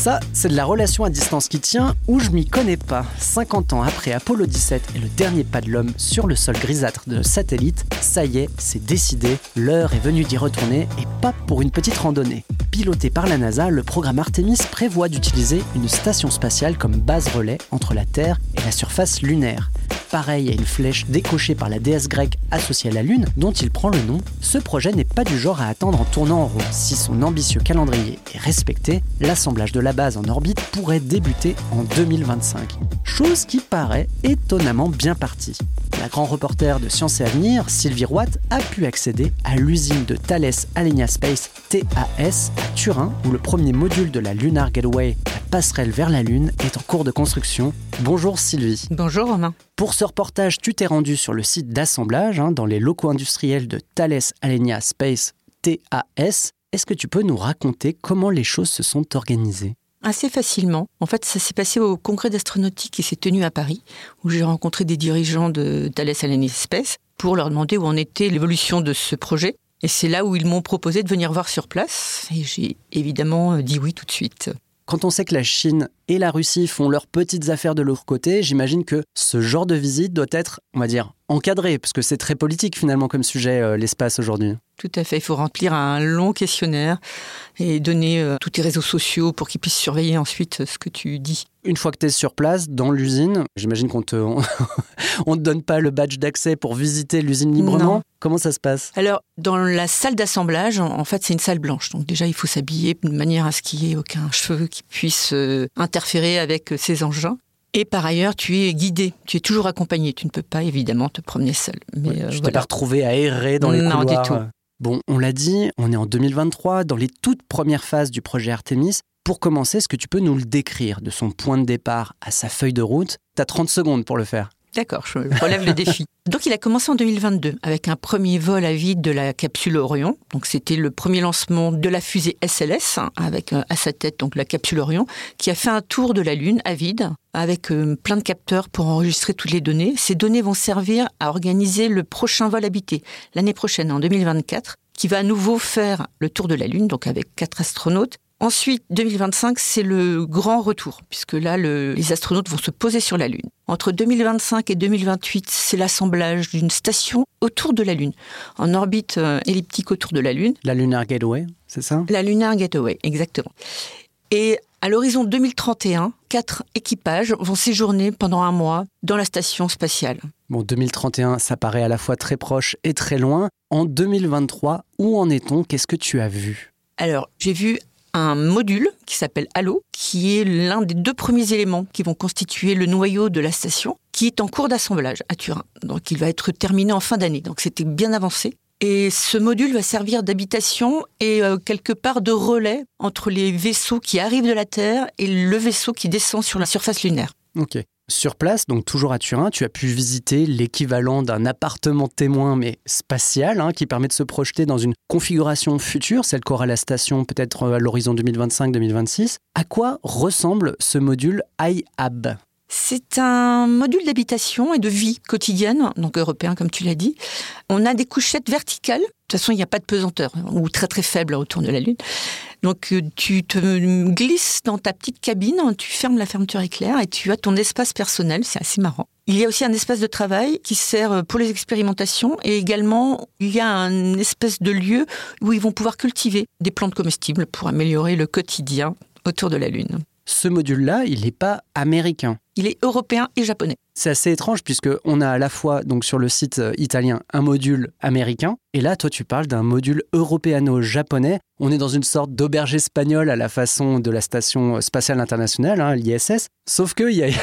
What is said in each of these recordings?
Ça, c'est de la relation à distance qui tient ou je m'y connais pas. 50 ans après Apollo 17 et le dernier pas de l'homme sur le sol grisâtre de satellite, ça y est, c'est décidé, l'heure est venue d'y retourner et pas pour une petite randonnée. Piloté par la NASA, le programme Artemis prévoit d'utiliser une station spatiale comme base relais entre la Terre et la surface lunaire. Pareil à une flèche décochée par la déesse grecque associée à la Lune, dont il prend le nom, ce projet n'est pas du genre à attendre en tournant en rond. Si son ambitieux calendrier est respecté, l'assemblage de la base en orbite pourrait débuter en 2025. Chose qui paraît étonnamment bien partie. La grand reporter de Science et Avenir, Sylvie Roat, a pu accéder à l'usine de Thales Alenia Space TAS à Turin, où le premier module de la Lunar Gateway, la passerelle vers la Lune, est en cours de construction. Bonjour Sylvie. Bonjour Romain. Pour ce reportage, tu t'es rendu sur le site d'assemblage, hein, dans les locaux industriels de Thales Alenia Space TAS. Est-ce que tu peux nous raconter comment les choses se sont organisées? Assez facilement. En fait, ça s'est passé au congrès d'astronautique qui s'est tenu à Paris, où j'ai rencontré des dirigeants de Thales Alenia Space pour leur demander où en était l'évolution de ce projet. Et c'est là où ils m'ont proposé de venir voir sur place. Et j'ai évidemment dit oui tout de suite. Quand on sait que la Chine et la Russie font leurs petites affaires de leur côté, j'imagine que ce genre de visite doit être, on va dire, encadré, parce que c'est très politique finalement comme sujet, euh, l'espace aujourd'hui. Tout à fait, il faut remplir un long questionnaire et donner euh, tous tes réseaux sociaux pour qu'ils puissent surveiller ensuite ce que tu dis. Une fois que tu es sur place, dans l'usine, j'imagine qu'on te, on, te donne pas le badge d'accès pour visiter l'usine librement. Non. Comment ça se passe? Alors, dans la salle d'assemblage, en fait, c'est une salle blanche. Donc déjà, il faut s'habiller de manière à ce qu'il n'y ait aucun cheveu qui puisse euh, interférer avec ces engins. Et par ailleurs, tu es guidé, tu es toujours accompagné. Tu ne peux pas évidemment te promener seul. Mais ouais, euh, Je t'ai voilà. pas retrouvé à errer dans les Non, couloirs. du tout. Bon, on l'a dit, on est en 2023, dans les toutes premières phases du projet Artemis. Pour commencer, est-ce que tu peux nous le décrire de son point de départ à sa feuille de route? Tu as 30 secondes pour le faire. D'accord, je relève le défi. Donc il a commencé en 2022 avec un premier vol à vide de la capsule Orion. Donc c'était le premier lancement de la fusée SLS hein, avec euh, à sa tête donc la capsule Orion qui a fait un tour de la Lune à vide avec euh, plein de capteurs pour enregistrer toutes les données. Ces données vont servir à organiser le prochain vol habité l'année prochaine en 2024 qui va à nouveau faire le tour de la Lune donc avec quatre astronautes Ensuite, 2025, c'est le grand retour, puisque là, le, les astronautes vont se poser sur la Lune. Entre 2025 et 2028, c'est l'assemblage d'une station autour de la Lune, en orbite euh, elliptique autour de la Lune. La Lunar Gateway, c'est ça? La Lunar Gateway, exactement. Et à l'horizon 2031, quatre équipages vont séjourner pendant un mois dans la station spatiale. Bon, 2031, ça paraît à la fois très proche et très loin. En 2023, où en est-on? Qu'est-ce que tu as vu? Alors, j'ai vu un module qui s'appelle Halo, qui est l'un des deux premiers éléments qui vont constituer le noyau de la station, qui est en cours d'assemblage à Turin. Donc il va être terminé en fin d'année, donc c'était bien avancé. Et ce module va servir d'habitation et euh, quelque part de relais entre les vaisseaux qui arrivent de la Terre et le vaisseau qui descend sur la surface lunaire. Ok. Sur place, donc toujours à Turin, tu as pu visiter l'équivalent d'un appartement témoin, mais spatial, hein, qui permet de se projeter dans une configuration future, celle qu'aura la station peut-être à l'horizon 2025-2026. À quoi ressemble ce module iHab C'est un module d'habitation et de vie quotidienne, donc européen comme tu l'as dit. On a des couchettes verticales. De toute façon, il n'y a pas de pesanteur, ou très très faible autour de la Lune. Donc euh, tu te glisses dans ta petite cabine, tu fermes la fermeture éclair et tu as ton espace personnel, c'est assez marrant. Il y a aussi un espace de travail qui sert pour les expérimentations et également il y a un espèce de lieu où ils vont pouvoir cultiver des plantes comestibles pour améliorer le quotidien autour de la Lune. Ce module-là, il n'est pas américain. Il est européen et japonais. C'est assez étrange puisque on a à la fois donc sur le site euh, italien un module américain et là toi tu parles d'un module européano-japonais. On est dans une sorte d'auberge espagnole à la façon de la station spatiale internationale, hein, l'ISS. Sauf qu'il y,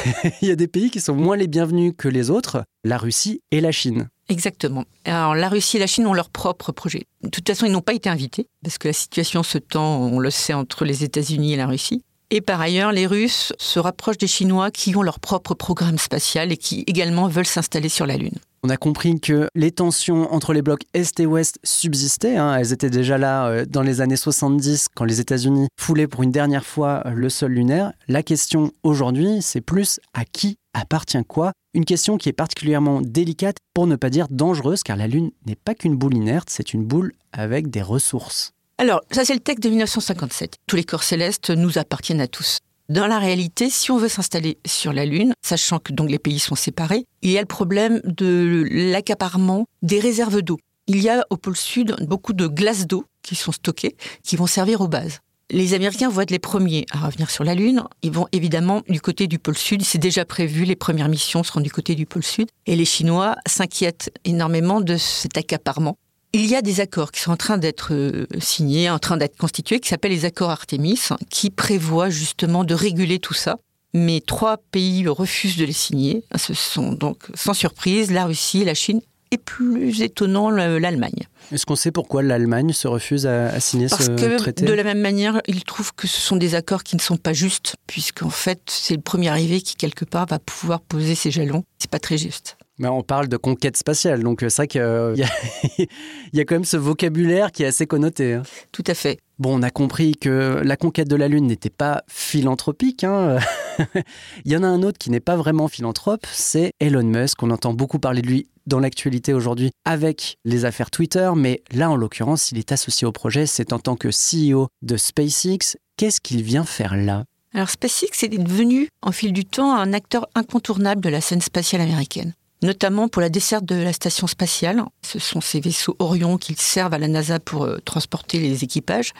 y a des pays qui sont moins les bienvenus que les autres, la Russie et la Chine. Exactement. Alors la Russie et la Chine ont leur propre projet. De toute façon, ils n'ont pas été invités parce que la situation se tend, on le sait, entre les États-Unis et la Russie. Et par ailleurs, les Russes se rapprochent des Chinois qui ont leur propre programme spatial et qui également veulent s'installer sur la Lune. On a compris que les tensions entre les blocs Est et Ouest subsistaient. Hein. Elles étaient déjà là euh, dans les années 70 quand les États-Unis foulaient pour une dernière fois le sol lunaire. La question aujourd'hui, c'est plus à qui appartient quoi? Une question qui est particulièrement délicate, pour ne pas dire dangereuse, car la Lune n'est pas qu'une boule inerte, c'est une boule avec des ressources. Alors, ça c'est le texte de 1957. Tous les corps célestes nous appartiennent à tous. Dans la réalité, si on veut s'installer sur la Lune, sachant que donc les pays sont séparés, il y a le problème de l'accaparement des réserves d'eau. Il y a au pôle sud beaucoup de glaces d'eau qui sont stockées, qui vont servir aux bases. Les Américains vont être les premiers à revenir sur la Lune. Ils vont évidemment du côté du pôle sud. C'est déjà prévu, les premières missions seront du côté du pôle sud. Et les Chinois s'inquiètent énormément de cet accaparement il y a des accords qui sont en train d'être euh, signés, en train d'être constitués, qui s'appellent les accords Artemis, qui prévoient justement de réguler tout ça. Mais trois pays refusent de les signer. Ce sont donc, sans surprise, la Russie, la Chine et plus étonnant, l'Allemagne. Est-ce qu'on sait pourquoi l'Allemagne se refuse à, signer ce traité Parce que de la même manière, ils trouvent que ce sont des accords qui ne sont pas justes, puisqu'en fait, c'est le premier arrivé qui, quelque part, va pouvoir poser ses jalons. C'est pas très juste. Mais on parle de conquête spatiale, donc euh, c'est vrai qu'il euh, y, a quand même ce vocabulaire qui est assez connoté. Hein. Tout à fait. Bon, on a compris que la conquête de la Lune n'était pas philanthropique. Hein. Il y en a un autre qui n'est pas vraiment philanthrope, c'est Elon Musk. On entend beaucoup parler de lui dans l'actualité aujourd'hui avec les affaires Twitter, mais là, en l'occurrence, il est associé au projet. C'est en tant que CEO de SpaceX. Qu'est-ce qu'il vient faire là? Alors SpaceX est devenu, en fil du temps, un acteur incontournable de la scène spatiale américaine notamment pour la desserte de la station spatiale. Ce sont ces vaisseaux Orion qui servent à la NASA pour euh, transporter les équipages.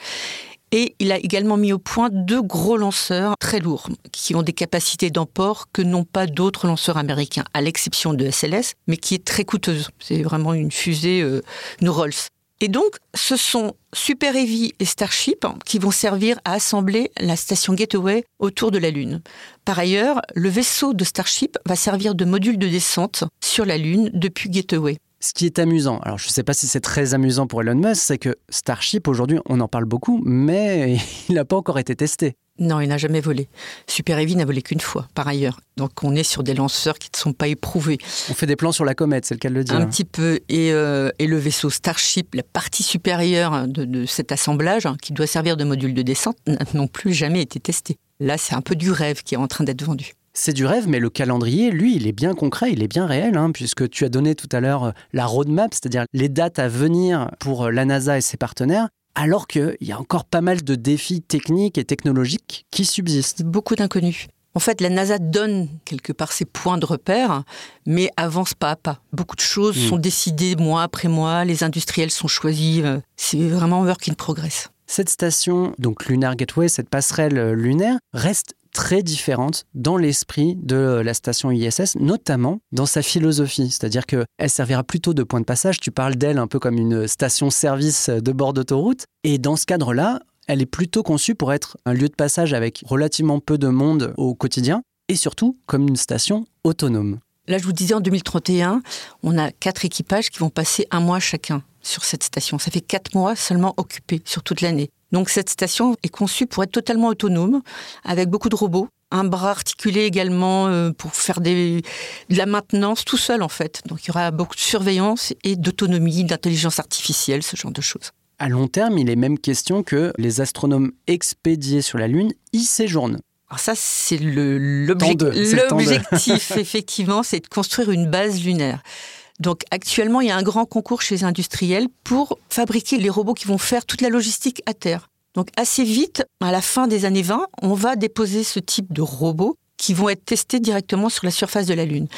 Et il a également mis au point deux gros lanceurs très lourds, qui ont des capacités d'emport que n'ont pas d'autres lanceurs américains, à l'exception de SLS, mais qui est très coûteuse. C'est vraiment une fusée, euh, une Rolls. Et donc, ce sont Super Heavy et Starship qui vont servir à assembler la station Gateway autour de la Lune. Par ailleurs, le vaisseau de Starship va servir de module de descente sur la Lune depuis Gateway. Ce qui est amusant, alors je ne sais pas si c'est très amusant pour Elon Musk, c'est que Starship aujourd'hui, on en parle beaucoup, mais il n'a pas encore été testé. Non, il n'a jamais volé. Super Heavy n'a volé qu'une fois, par ailleurs. Donc on est sur des lanceurs qui ne sont pas éprouvés. On fait des plans sur la comète, c'est le cas de le dire. Un petit peu. Et, euh, et le vaisseau Starship, la partie supérieure de, cet assemblage, hein, qui doit servir de module de descente, n'a non plus jamais été testé. Là, c'est un peu du rêve qui est en train d'être vendu. C'est du rêve, mais le calendrier, lui, il est bien concret, il est bien réel, hein, puisque tu as donné tout à l'heure euh, la roadmap, c'est-à-dire les dates à venir pour euh, la NASA et ses partenaires alors qu'il y a encore pas mal de défis techniques et technologiques qui subsistent. Beaucoup d'inconnus. En fait, la NASA donne quelque part ses points de repère, mais avance pas à pas. Beaucoup de choses hmm. sont décidées mois après mois, les industriels sont choisis. Euh, c'est vraiment work in progress. Cette station, donc Lunar Gateway, cette passerelle lunaire, reste très différente dans l'esprit de la station ISS, notamment dans sa philosophie. C'est-à-dire qu'elle servira plutôt de point de passage. Tu parles d'elle un peu comme une station-service de bord d'autoroute. Et dans ce cadre-là, elle est plutôt conçue pour être un lieu de passage avec relativement peu de monde au quotidien et surtout comme une station autonome. Là, je vous disais, en 2031, on a quatre équipages qui vont passer un mois chacun sur cette station. Ça fait quatre mois seulement occupés sur toute l'année. Donc cette station est conçue pour être totalement autonome, avec beaucoup de robots, un bras articulé également euh, pour faire des, de la maintenance tout seul en fait. Donc il y aura beaucoup de surveillance et d'autonomie, d'intelligence artificielle, ce genre de choses. À long terme, il est même question que les astronomes expédiés sur la Lune y séjournent. Alors ça, c'est l'objectif, effectivement, c'est de construire une base lunaire. Donc actuellement, il y a un grand concours chez les industriels pour fabriquer les robots qui vont faire toute la logistique à terre. Donc assez vite, à la fin des années 20, on va déposer ce type de robots qui vont être testés directement sur la surface de la Lune.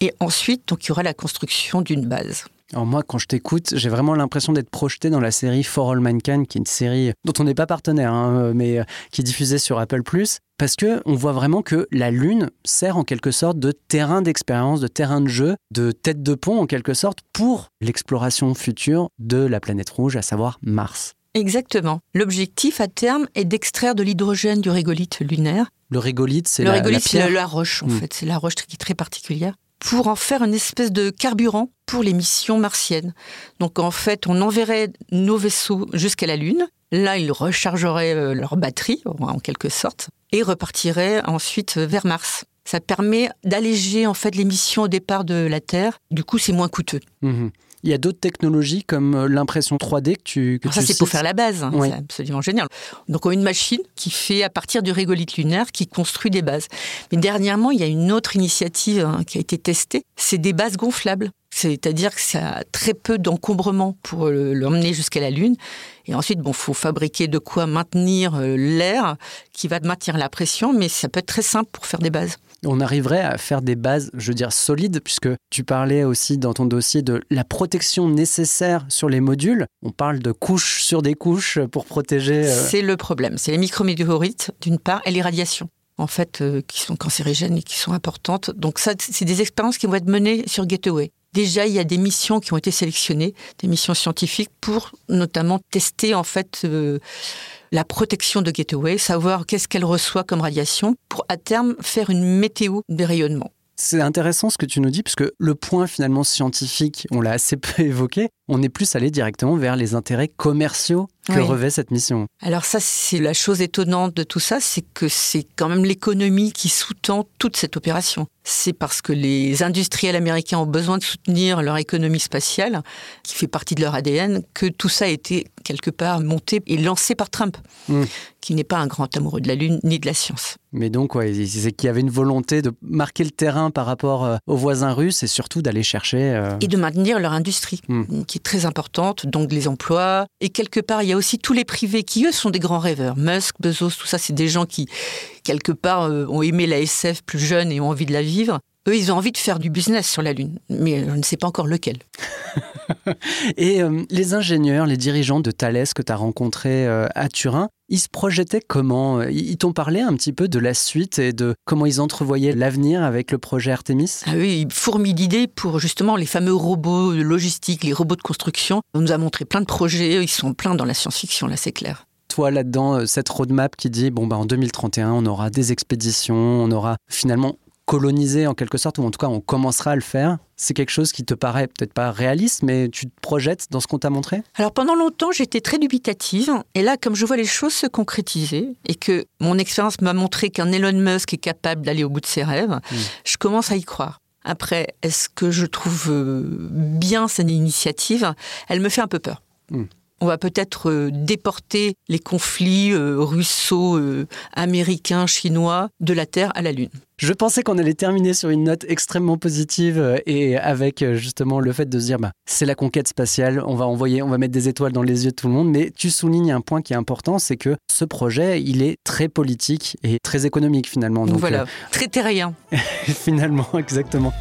Et ensuite, donc, il y aura la construction d'une base. Alors moi, quand je t'écoute, j'ai vraiment l'impression d'être projeté dans la série For All Mankind, qui est une série dont on n'est pas partenaire, hein, mais euh, qui est diffusée sur Apple ⁇ parce que on voit vraiment que la Lune sert en quelque sorte de terrain d'expérience, de terrain de jeu, de tête de pont en quelque sorte pour l'exploration future de la planète rouge, à savoir Mars. Exactement. L'objectif à terme est d'extraire de l'hydrogène du régolithe lunaire. Le régolithe, c'est la, pierre la, la roche, en Mm. fait. C'est la roche qui est très particulière. Pour en faire une espèce de carburant pour les missions martiennes. Donc, en fait, on enverrait nos vaisseaux jusqu'à la Lune. Là, ils rechargeraient euh, leur batterie, en quelque sorte, et repartiraient ensuite euh, vers Mars. Ça permet d'alléger, en fait, les missions au départ de la Terre. Du coup, c'est moins coûteux. Mhm. Il y a d'autres technologies comme euh, l'impression 3D que tu que Alors ça, c'est pour faire la base. hein. Oui. C'est absolument génial. Donc, on a une machine qui fait, à partir du régolithe lunaire, qui construit des bases. Mais dernièrement, il y a une autre initiative hein, qui a été testée. C'est des bases gonflables. C'est-à-dire que ça a très peu d'encombrement pour l'emmener jusqu'à la Lune. Et ensuite, bon, faut fabriquer de quoi maintenir euh, l'air qui va maintenir la pression, mais ça peut être très simple pour faire des bases. On arriverait à faire des bases, je veux dire, solides, puisque tu parlais aussi dans ton dossier de la protection nécessaire sur les modules. On parle de couches sur des couches pour protéger. euh, C'est le problème. C'est les micrométéorites, d'une part, et les radiations en fait, euh, qui sont cancérigènes et qui sont importantes. Donc ça, c'est des expériences qui vont être menées sur Gateway. Déjà, il y a des missions qui ont été sélectionnées, des missions scientifiques pour notamment tester en fait euh, la protection de Gateway, savoir qu'est-ce qu'elle reçoit comme radiation, pour à terme faire une météo des rayonnements. C'est intéressant ce que tu nous dis, puisque le point finalement scientifique, on l'a assez peu évoqué, on est plus allé directement vers les intérêts commerciaux que Oui. revêt cette mission. Alors ça, c'est la chose étonnante de tout ça, c'est que c'est quand même l'économie qui sous-tend toute cette opération. C'est parce que les industriels américains ont besoin de soutenir leur économie spatiale, qui fait partie de leur ADN, que tout ça a été quelque part monté et lancé par Trump, Mm. qui n'est pas un grand amoureux de la Lune ni de la science. Mais donc, ouais, c'est qu'il y avait une volonté de marquer le terrain par rapport euh, aux voisins russes et surtout d'aller chercher. euh, Et de maintenir leur industrie, Mm. qui est très importante, donc les emplois. Et quelque part, il y a aussi tous les privés qui, eux, sont des grands rêveurs. Musk, Bezos, tout ça, c'est des gens qui, quelque part, euh, ont aimé la SF plus jeune et ont envie de la vivre. Eux, ils ont envie de faire du business sur la Lune, mais je ne sais pas encore lequel. Et euh, les ingénieurs, les dirigeants de Thales que tu as rencontrés euh, à Turin, ils se projetaient comment? Ils t'ont parlé un petit peu de la suite et de comment ils entrevoyaient l'avenir avec le projet Artemis? Ah oui, ils fourmillent d'idées pour justement les fameux robots logistiques, les robots de construction. On nous a montré plein de projets, ils sont pleins dans la science-fiction, là, c'est clair. Toi, là-dedans, euh, cette roadmap qui dit, bon, bah, en 2031, on aura des expéditions, on aura finalement colonisé en quelque sorte, ou en tout cas, on commencera à le faire. C'est quelque chose qui te paraît peut-être pas réaliste, mais tu te projettes dans ce qu'on t'a montré? Alors pendant longtemps, j'étais très dubitative. Et là, comme je vois les choses se concrétiser et que mon expérience m'a montré qu'un Elon Musk est capable d'aller au bout de ses rêves, je commence à y croire. Après, est-ce que je trouve euh, bien cette initiative? Elle me fait un peu peur. Mm. On va peut-être euh, déporter les conflits euh, russo-américains, chinois de la Terre à la Lune. Je pensais qu'on allait terminer sur une note extrêmement positive euh, et avec euh, justement le fait de se dire bah, c'est la conquête spatiale, on va envoyer, on va mettre des étoiles dans les yeux de tout le monde. Mais tu soulignes un point qui est important, c'est que ce projet, il est très politique et très économique finalement. Donc Donc voilà, euh, très terrien. finalement, exactement.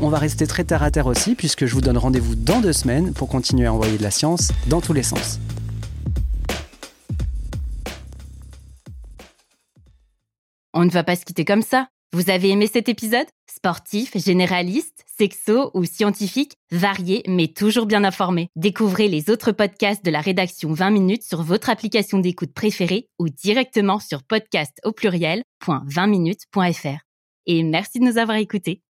On va rester très terre à terre aussi, puisque je vous donne rendez-vous dans deux semaines pour continuer à envoyer de la science dans tous les sens. On ne va pas se quitter comme ça. Vous avez aimé cet épisode? Sportif, généraliste, sexo ou scientifique, varié mais toujours bien informé. Découvrez les autres podcasts de la rédaction 20 minutes sur votre application d'écoute préférée ou directement sur podcast au pluriel.20minutes.fr. Et merci de nous avoir écoutés.